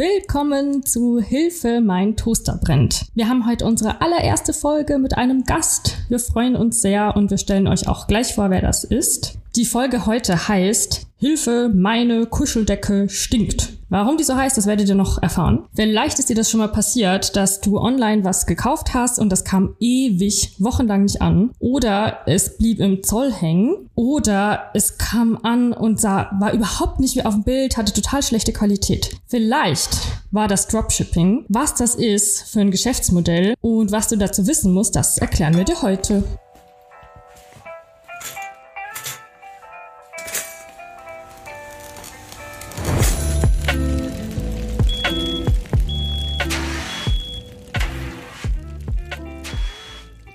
Willkommen zu Hilfe, mein Toaster brennt. Wir haben heute unsere allererste Folge mit einem Gast. Wir freuen uns sehr und wir stellen euch auch gleich vor, wer das ist. Die Folge heute heißt Hilfe, meine Kuscheldecke stinkt. Warum die so heißt, das werdet ihr noch erfahren. Vielleicht ist dir das schon mal passiert, dass du online was gekauft hast und das kam ewig, wochenlang nicht an. Oder es blieb im Zoll hängen. Oder es kam an und sah, war überhaupt nicht wie auf dem Bild, hatte total schlechte Qualität. Vielleicht war das Dropshipping. Was das ist für ein Geschäftsmodell und was du dazu wissen musst, das erklären wir dir heute.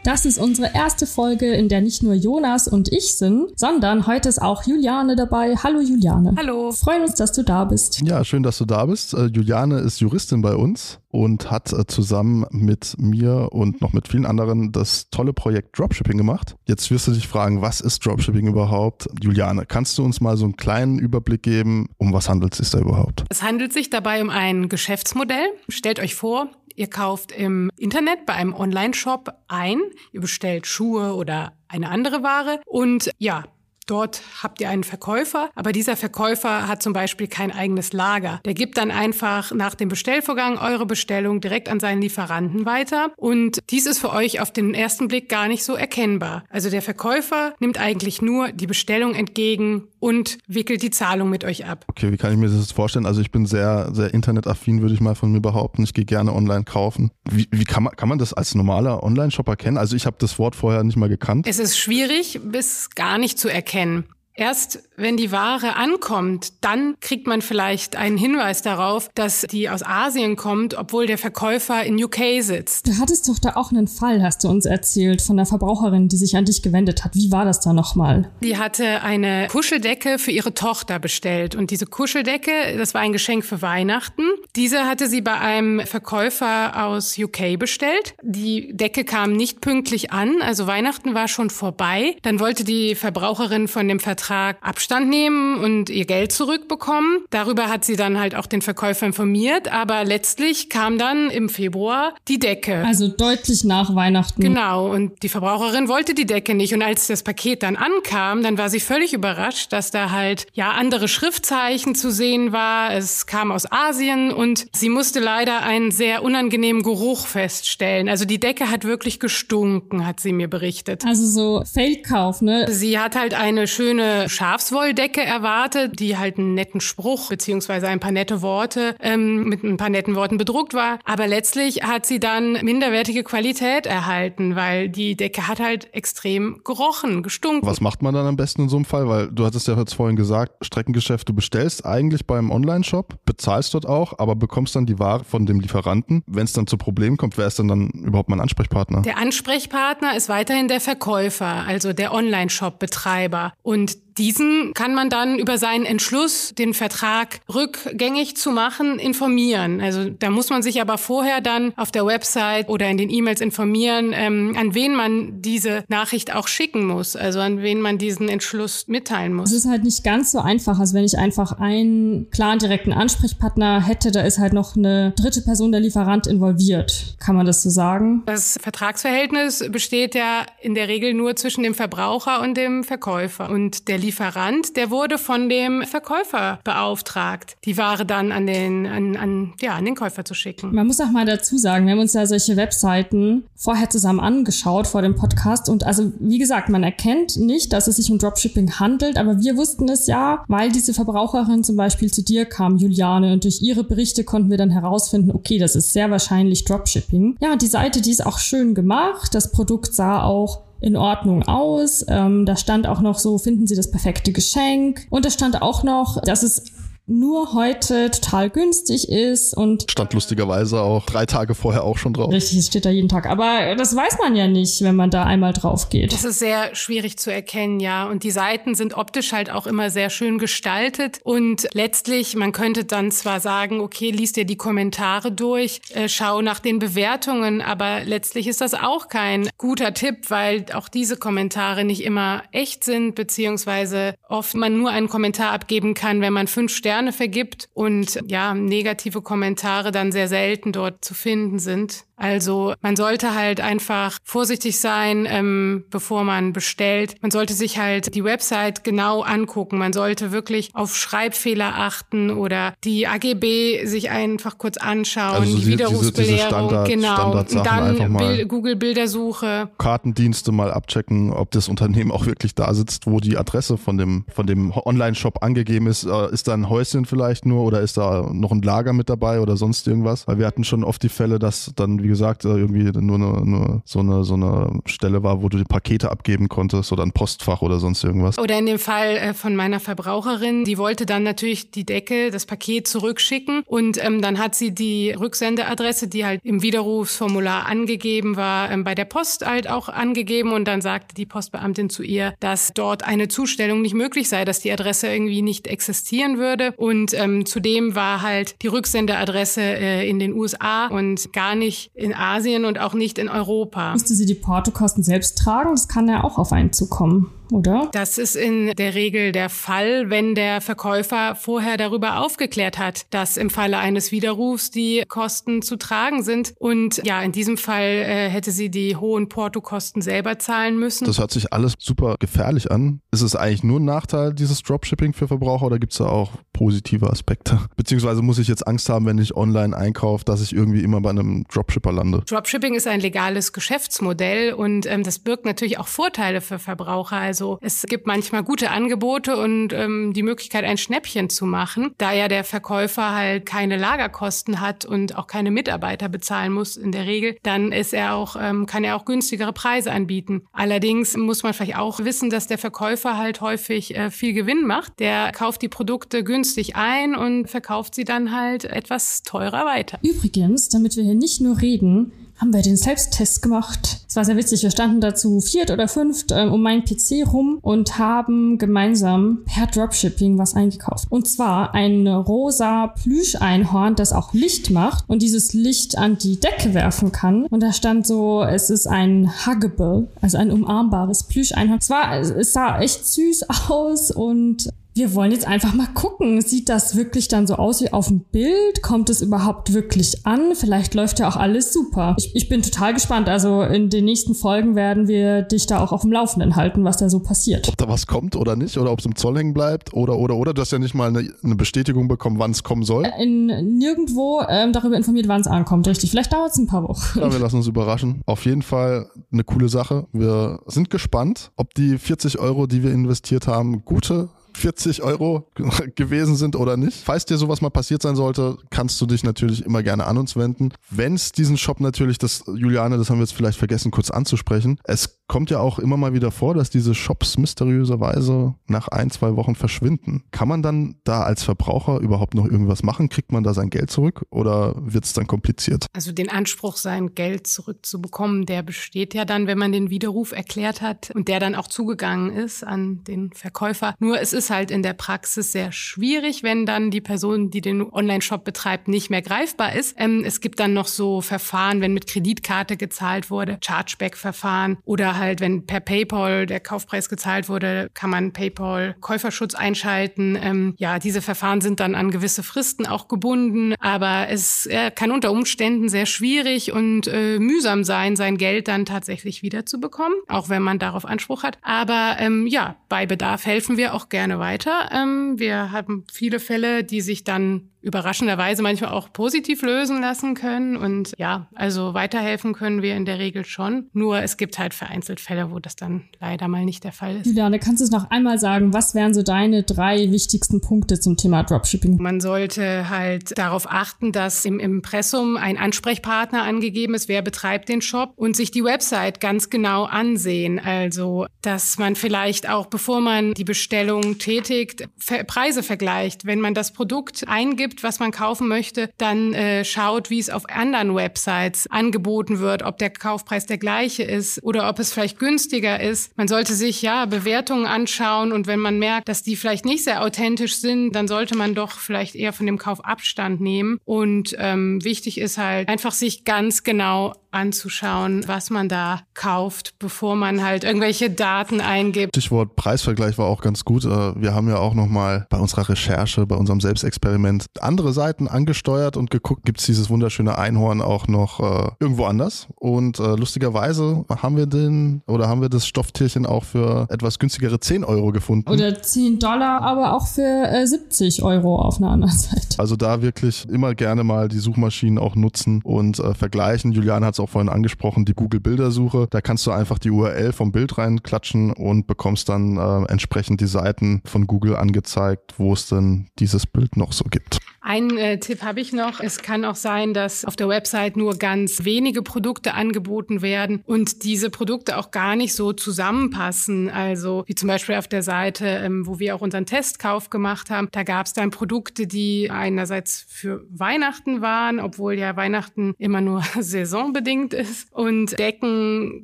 Das ist unsere erste Folge, in der nicht nur Jonas und ich sind, sondern heute ist auch Juliane dabei. Hallo Juliane. Hallo. Freuen uns, dass du da bist. Ja, schön, dass du da bist. Äh, Juliane ist Juristin bei uns und hat äh, zusammen mit mir und noch mit vielen anderen das tolle Projekt Dropshipping gemacht. Jetzt wirst du dich fragen, was ist Dropshipping überhaupt? Juliane, kannst du uns mal so einen kleinen Überblick geben, um was handelt es sich da überhaupt? Es handelt sich dabei um ein Geschäftsmodell. Stellt euch vor, Ihr kauft im Internet bei einem Online-Shop ein, ihr bestellt Schuhe oder eine andere Ware und ja, Dort habt ihr einen Verkäufer, aber dieser Verkäufer hat zum Beispiel kein eigenes Lager. Der gibt dann einfach nach dem Bestellvorgang eure Bestellung direkt an seinen Lieferanten weiter und dies ist für euch auf den ersten Blick gar nicht so erkennbar. Also der Verkäufer nimmt eigentlich nur die Bestellung entgegen und wickelt die Zahlung mit euch ab. Okay, wie kann ich mir das vorstellen? Also ich bin sehr, sehr internetaffin, würde ich mal von mir behaupten. Ich gehe gerne online kaufen. Wie, wie kann, man, kann man das als normaler Online-Shopper kennen? Also ich habe das Wort vorher nicht mal gekannt. Es ist schwierig bis gar nicht zu erkennen erkennen. Erst wenn die Ware ankommt, dann kriegt man vielleicht einen Hinweis darauf, dass die aus Asien kommt, obwohl der Verkäufer in UK sitzt. Du hattest doch da auch einen Fall, hast du uns erzählt, von einer Verbraucherin, die sich an dich gewendet hat. Wie war das da nochmal? Die hatte eine Kuscheldecke für ihre Tochter bestellt. Und diese Kuscheldecke, das war ein Geschenk für Weihnachten. Diese hatte sie bei einem Verkäufer aus UK bestellt. Die Decke kam nicht pünktlich an, also Weihnachten war schon vorbei. Dann wollte die Verbraucherin von dem Vertrag Vertrag Abstand nehmen und ihr Geld zurückbekommen. Darüber hat sie dann halt auch den Verkäufer informiert, aber letztlich kam dann im Februar die Decke. Also deutlich nach Weihnachten. Genau, und die Verbraucherin wollte die Decke nicht und als das Paket dann ankam, dann war sie völlig überrascht, dass da halt ja andere Schriftzeichen zu sehen war. Es kam aus Asien und sie musste leider einen sehr unangenehmen Geruch feststellen. Also die Decke hat wirklich gestunken, hat sie mir berichtet. Also so Feldkauf, ne? Sie hat halt eine schöne Schafswolldecke erwartet, die halt einen netten Spruch beziehungsweise ein paar nette Worte ähm, mit ein paar netten Worten bedruckt war. Aber letztlich hat sie dann minderwertige Qualität erhalten, weil die Decke hat halt extrem gerochen, gestunken. Was macht man dann am besten in so einem Fall? Weil du hattest ja jetzt vorhin gesagt, Streckengeschäft, du bestellst eigentlich beim Online-Shop, bezahlst dort auch, aber bekommst dann die Ware von dem Lieferanten. Wenn es dann zu Problemen kommt, wer ist denn dann überhaupt mein Ansprechpartner? Der Ansprechpartner ist weiterhin der Verkäufer, also der Online-Shop-Betreiber. Und diesen kann man dann über seinen Entschluss, den Vertrag rückgängig zu machen, informieren. Also da muss man sich aber vorher dann auf der Website oder in den E-Mails informieren, ähm, an wen man diese Nachricht auch schicken muss, also an wen man diesen Entschluss mitteilen muss. Es ist halt nicht ganz so einfach, als wenn ich einfach einen klaren direkten Ansprechpartner hätte, da ist halt noch eine dritte Person, der Lieferant involviert. Kann man das so sagen? Das Vertragsverhältnis besteht ja in der Regel nur zwischen dem Verbraucher und dem Verkäufer und der Lieferant, der wurde von dem Verkäufer beauftragt, die Ware dann an den, an, an, ja, an den Käufer zu schicken. Man muss auch mal dazu sagen, wir haben uns ja solche Webseiten vorher zusammen angeschaut vor dem Podcast und also, wie gesagt, man erkennt nicht, dass es sich um Dropshipping handelt, aber wir wussten es ja, weil diese Verbraucherin zum Beispiel zu dir kam, Juliane, und durch ihre Berichte konnten wir dann herausfinden, okay, das ist sehr wahrscheinlich Dropshipping. Ja, die Seite, die ist auch schön gemacht. Das Produkt sah auch in Ordnung aus. Ähm, da stand auch noch so, finden Sie das perfekte Geschenk. Und da stand auch noch, dass es nur heute total günstig ist und stand lustigerweise auch drei Tage vorher auch schon drauf. Richtig, es steht da jeden Tag. Aber das weiß man ja nicht, wenn man da einmal drauf geht. Das ist sehr schwierig zu erkennen, ja. Und die Seiten sind optisch halt auch immer sehr schön gestaltet. Und letztlich, man könnte dann zwar sagen, okay, liest dir die Kommentare durch, äh, schau nach den Bewertungen, aber letztlich ist das auch kein guter Tipp, weil auch diese Kommentare nicht immer echt sind, beziehungsweise oft man nur einen Kommentar abgeben kann, wenn man fünf Sterne Sterne vergibt und ja, negative Kommentare dann sehr selten dort zu finden sind. Also man sollte halt einfach vorsichtig sein, ähm, bevor man bestellt. Man sollte sich halt die Website genau angucken. Man sollte wirklich auf Schreibfehler achten oder die AGB sich einfach kurz anschauen, also die Widerrufsbelehrung, diese, diese genau. Und dann Bild, Google Bildersuche. Kartendienste mal abchecken, ob das Unternehmen auch wirklich da sitzt, wo die Adresse von dem von dem Online-Shop angegeben ist. Äh, ist da ein Häuschen vielleicht nur oder ist da noch ein Lager mit dabei oder sonst irgendwas? Weil wir hatten schon oft die Fälle, dass dann wie gesagt, äh, irgendwie nur, eine, nur so, eine, so eine Stelle war, wo du die Pakete abgeben konntest oder ein Postfach oder sonst irgendwas. Oder in dem Fall äh, von meiner Verbraucherin, die wollte dann natürlich die Decke, das Paket zurückschicken und ähm, dann hat sie die Rücksendeadresse, die halt im Widerrufsformular angegeben war, ähm, bei der Post halt auch angegeben und dann sagte die Postbeamtin zu ihr, dass dort eine Zustellung nicht möglich sei, dass die Adresse irgendwie nicht existieren würde und ähm, zudem war halt die Rücksendeadresse äh, in den USA und gar nicht in Asien und auch nicht in Europa. Müsste sie die Portokosten selbst tragen? Das kann ja auch auf einen zukommen oder? Das ist in der Regel der Fall, wenn der Verkäufer vorher darüber aufgeklärt hat, dass im Falle eines Widerrufs die Kosten zu tragen sind. Und ja, in diesem Fall äh, hätte sie die hohen Portokosten selber zahlen müssen. Das hört sich alles super gefährlich an. Ist es eigentlich nur ein Nachteil, dieses Dropshipping für Verbraucher oder gibt es da auch positive Aspekte? Beziehungsweise muss ich jetzt Angst haben, wenn ich online einkaufe, dass ich irgendwie immer bei einem Dropshipper lande? Dropshipping ist ein legales Geschäftsmodell und ähm, das birgt natürlich auch Vorteile für Verbraucher. Also also es gibt manchmal gute Angebote und ähm, die Möglichkeit, ein Schnäppchen zu machen, da ja der Verkäufer halt keine Lagerkosten hat und auch keine Mitarbeiter bezahlen muss in der Regel, dann ist er auch, ähm, kann er auch günstigere Preise anbieten. Allerdings muss man vielleicht auch wissen, dass der Verkäufer halt häufig äh, viel Gewinn macht. Der kauft die Produkte günstig ein und verkauft sie dann halt etwas teurer weiter. Übrigens, damit wir hier nicht nur reden, haben wir den Selbsttest gemacht. Es war sehr witzig. Wir standen dazu viert oder fünft ähm, um meinen PC rum und haben gemeinsam per Dropshipping was eingekauft. Und zwar ein rosa Plüscheinhorn, das auch Licht macht und dieses Licht an die Decke werfen kann. Und da stand so, es ist ein Huggable, also ein umarmbares Plüscheinhorn. Es war, es sah echt süß aus und wir wollen jetzt einfach mal gucken. Sieht das wirklich dann so aus wie auf dem Bild? Kommt es überhaupt wirklich an? Vielleicht läuft ja auch alles super. Ich, ich bin total gespannt. Also in den nächsten Folgen werden wir dich da auch auf dem Laufenden halten, was da so passiert. Ob da was kommt oder nicht oder ob es im Zoll hängen bleibt oder oder oder. Du hast ja nicht mal eine, eine Bestätigung bekommen, wann es kommen soll. Äh, in, nirgendwo ähm, darüber informiert, wann es ankommt. Richtig. Vielleicht dauert es ein paar Wochen. Ja, wir lassen uns überraschen. Auf jeden Fall eine coole Sache. Wir sind gespannt, ob die 40 Euro, die wir investiert haben, gute 40 Euro gewesen sind oder nicht. Falls dir sowas mal passiert sein sollte, kannst du dich natürlich immer gerne an uns wenden. Wenn es diesen Shop natürlich, das Juliane, das haben wir jetzt vielleicht vergessen kurz anzusprechen, es kommt ja auch immer mal wieder vor, dass diese Shops mysteriöserweise nach ein, zwei Wochen verschwinden. Kann man dann da als Verbraucher überhaupt noch irgendwas machen? Kriegt man da sein Geld zurück oder wird es dann kompliziert? Also den Anspruch, sein Geld zurückzubekommen, der besteht ja dann, wenn man den Widerruf erklärt hat und der dann auch zugegangen ist an den Verkäufer. Nur es ist halt in der Praxis sehr schwierig, wenn dann die Person, die den Online-Shop betreibt, nicht mehr greifbar ist. Ähm, es gibt dann noch so Verfahren, wenn mit Kreditkarte gezahlt wurde, Chargeback-Verfahren oder halt, wenn per PayPal der Kaufpreis gezahlt wurde, kann man PayPal Käuferschutz einschalten. Ähm, ja, diese Verfahren sind dann an gewisse Fristen auch gebunden, aber es äh, kann unter Umständen sehr schwierig und äh, mühsam sein, sein Geld dann tatsächlich wiederzubekommen, auch wenn man darauf Anspruch hat. Aber ähm, ja, bei Bedarf helfen wir auch gerne weiter. Ähm, wir haben viele Fälle, die sich dann überraschenderweise manchmal auch positiv lösen lassen können. Und ja, also weiterhelfen können wir in der Regel schon. Nur es gibt halt vereinzelt Fälle, wo das dann leider mal nicht der Fall ist. Juliane, kannst du es noch einmal sagen, was wären so deine drei wichtigsten Punkte zum Thema Dropshipping? Man sollte halt darauf achten, dass im Impressum ein Ansprechpartner angegeben ist, wer betreibt den Shop und sich die Website ganz genau ansehen. Also, dass man vielleicht auch, bevor man die Bestellung tätigt, Preise vergleicht. Wenn man das Produkt eingibt, gibt, was man kaufen möchte, dann äh, schaut, wie es auf anderen Websites angeboten wird, ob der Kaufpreis der gleiche ist oder ob es vielleicht günstiger ist. Man sollte sich ja Bewertungen anschauen und wenn man merkt, dass die vielleicht nicht sehr authentisch sind, dann sollte man doch vielleicht eher von dem Kauf Abstand nehmen. Und ähm, wichtig ist halt einfach sich ganz genau anzuschauen, was man da kauft, bevor man halt irgendwelche Daten eingibt. Stichwort Preisvergleich war auch ganz gut. Äh, wir haben ja auch nochmal bei unserer Recherche, bei unserem Selbstexperiment andere Seiten angesteuert und geguckt, gibt es dieses wunderschöne Einhorn auch noch äh, irgendwo anders. Und äh, lustigerweise haben wir den oder haben wir das Stofftierchen auch für etwas günstigere 10 Euro gefunden. Oder 10 Dollar, aber auch für äh, 70 Euro auf einer anderen Seite. Also da wirklich immer gerne mal die Suchmaschinen auch nutzen und äh, vergleichen. Julian hat es auch vorhin angesprochen, die Google Bildersuche. Da kannst du einfach die URL vom Bild reinklatschen und bekommst dann äh, entsprechend die Seiten von Google angezeigt, wo es denn dieses Bild noch so gibt. Ein äh, Tipp habe ich noch. Es kann auch sein, dass auf der Website nur ganz wenige Produkte angeboten werden und diese Produkte auch gar nicht so zusammenpassen. Also wie zum Beispiel auf der Seite, ähm, wo wir auch unseren Testkauf gemacht haben, da gab es dann Produkte, die einerseits für Weihnachten waren, obwohl ja Weihnachten immer nur saisonbedingt ist und Decken,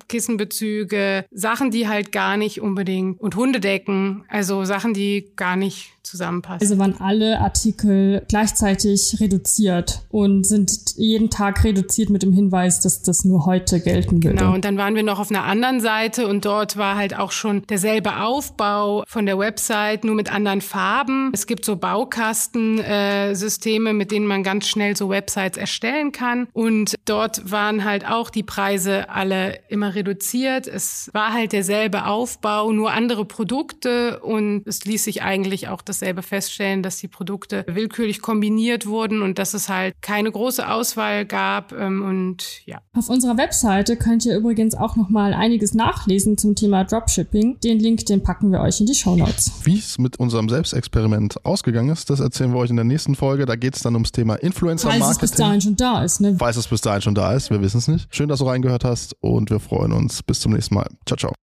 Kissenbezüge, Sachen, die halt gar nicht unbedingt und Hundedecken, also Sachen, die gar nicht zusammenpassen. Also waren alle Artikel gleichzeitig reduziert und sind jeden Tag reduziert mit dem Hinweis, dass das nur heute gelten würde. Genau, und dann waren wir noch auf einer anderen Seite und dort war halt auch schon derselbe Aufbau von der Website, nur mit anderen Farben. Es gibt so Baukastensysteme, äh, mit denen man ganz schnell so Websites erstellen kann. Und dort waren halt auch die Preise alle immer reduziert. Es war halt derselbe Aufbau, nur andere Produkte und es ließ sich eigentlich auch dasselbe feststellen, dass die Produkte willkürlich kombiniert wurden und dass es halt keine große Auswahl gab ähm, und ja. Auf unserer Webseite könnt ihr übrigens auch noch mal einiges nachlesen zum Thema Dropshipping. Den Link, den packen wir euch in die Show Notes. Wie es mit unserem Selbstexperiment ausgegangen ist, das erzählen wir euch in der nächsten Folge. Da geht es dann ums Thema Influencer Marketing. Falls es bis dahin schon da ist, ne? Falls es bis dahin schon da ist, wir wissen es nicht. Schön, dass du reingehört hast und wir freuen uns. Bis zum nächsten Mal. Ciao, ciao.